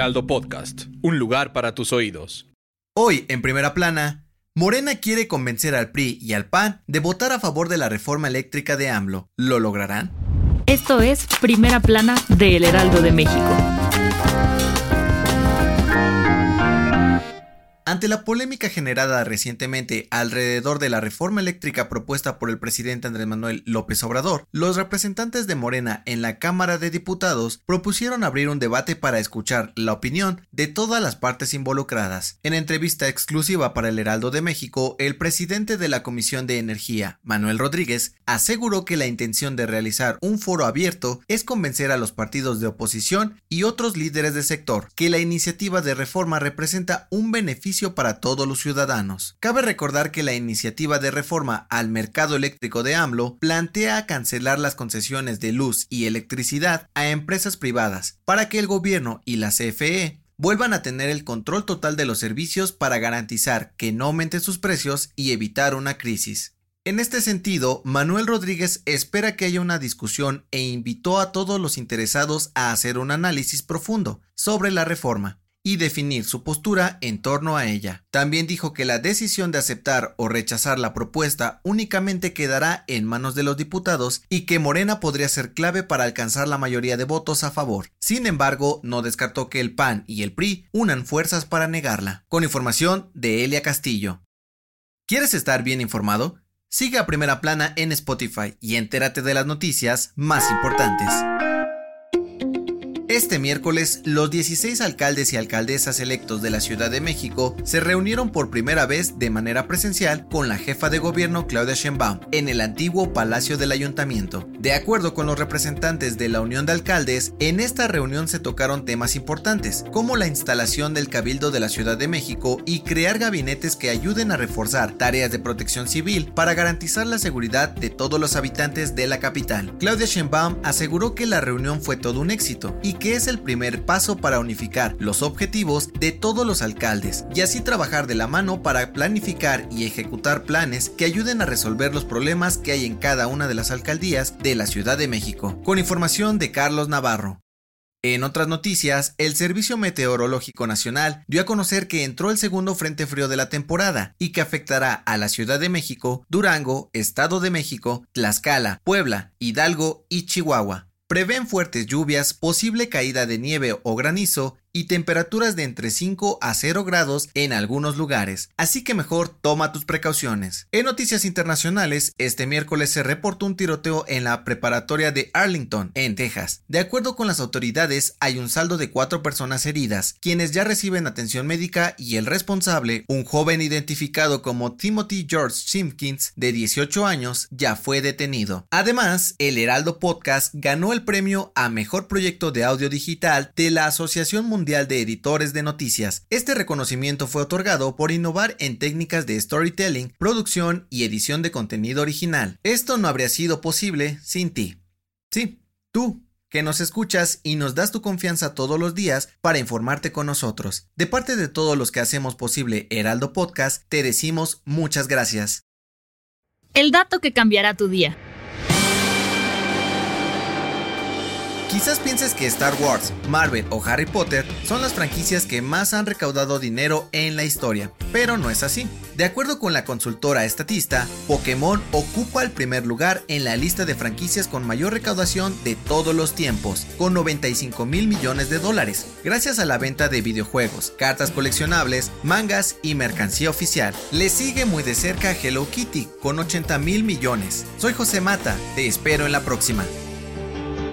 Heraldo Podcast, un lugar para tus oídos. Hoy, en primera plana, Morena quiere convencer al PRI y al PAN de votar a favor de la reforma eléctrica de AMLO. ¿Lo lograrán? Esto es Primera Plana de El Heraldo de México. Ante la polémica generada recientemente alrededor de la reforma eléctrica propuesta por el presidente Andrés Manuel López Obrador, los representantes de Morena en la Cámara de Diputados propusieron abrir un debate para escuchar la opinión de todas las partes involucradas. En entrevista exclusiva para el Heraldo de México, el presidente de la Comisión de Energía, Manuel Rodríguez, aseguró que la intención de realizar un foro abierto es convencer a los partidos de oposición y otros líderes del sector que la iniciativa de reforma representa un beneficio para todos los ciudadanos. Cabe recordar que la iniciativa de reforma al mercado eléctrico de AMLO plantea cancelar las concesiones de luz y electricidad a empresas privadas para que el gobierno y la CFE vuelvan a tener el control total de los servicios para garantizar que no aumenten sus precios y evitar una crisis. En este sentido, Manuel Rodríguez espera que haya una discusión e invitó a todos los interesados a hacer un análisis profundo sobre la reforma y definir su postura en torno a ella. También dijo que la decisión de aceptar o rechazar la propuesta únicamente quedará en manos de los diputados y que Morena podría ser clave para alcanzar la mayoría de votos a favor. Sin embargo, no descartó que el PAN y el PRI unan fuerzas para negarla. Con información de Elia Castillo. ¿Quieres estar bien informado? Sigue a Primera Plana en Spotify y entérate de las noticias más importantes. Este miércoles, los 16 alcaldes y alcaldesas electos de la Ciudad de México se reunieron por primera vez de manera presencial con la jefa de gobierno Claudia Sheinbaum en el antiguo Palacio del Ayuntamiento. De acuerdo con los representantes de la Unión de Alcaldes, en esta reunión se tocaron temas importantes, como la instalación del Cabildo de la Ciudad de México y crear gabinetes que ayuden a reforzar tareas de protección civil para garantizar la seguridad de todos los habitantes de la capital. Claudia Sheinbaum aseguró que la reunión fue todo un éxito y es el primer paso para unificar los objetivos de todos los alcaldes y así trabajar de la mano para planificar y ejecutar planes que ayuden a resolver los problemas que hay en cada una de las alcaldías de la Ciudad de México. Con información de Carlos Navarro. En otras noticias, el Servicio Meteorológico Nacional dio a conocer que entró el segundo frente frío de la temporada y que afectará a la Ciudad de México, Durango, Estado de México, Tlaxcala, Puebla, Hidalgo y Chihuahua. Prevén fuertes lluvias, posible caída de nieve o granizo y temperaturas de entre 5 a 0 grados en algunos lugares, así que mejor toma tus precauciones. En noticias internacionales, este miércoles se reportó un tiroteo en la preparatoria de Arlington, en Texas. De acuerdo con las autoridades, hay un saldo de cuatro personas heridas, quienes ya reciben atención médica y el responsable, un joven identificado como Timothy George Simpkins, de 18 años, ya fue detenido. Además, el Heraldo Podcast ganó el premio a Mejor Proyecto de Audio Digital de la Asociación Mundial Mundial de Editores de Noticias. Este reconocimiento fue otorgado por innovar en técnicas de storytelling, producción y edición de contenido original. Esto no habría sido posible sin ti. Sí, tú que nos escuchas y nos das tu confianza todos los días para informarte con nosotros. De parte de todos los que hacemos posible Heraldo Podcast, te decimos muchas gracias. El dato que cambiará tu día. Quizás pienses que Star Wars, Marvel o Harry Potter son las franquicias que más han recaudado dinero en la historia, pero no es así. De acuerdo con la consultora estatista, Pokémon ocupa el primer lugar en la lista de franquicias con mayor recaudación de todos los tiempos, con 95 mil millones de dólares, gracias a la venta de videojuegos, cartas coleccionables, mangas y mercancía oficial. Le sigue muy de cerca Hello Kitty, con 80 mil millones. Soy José Mata, te espero en la próxima.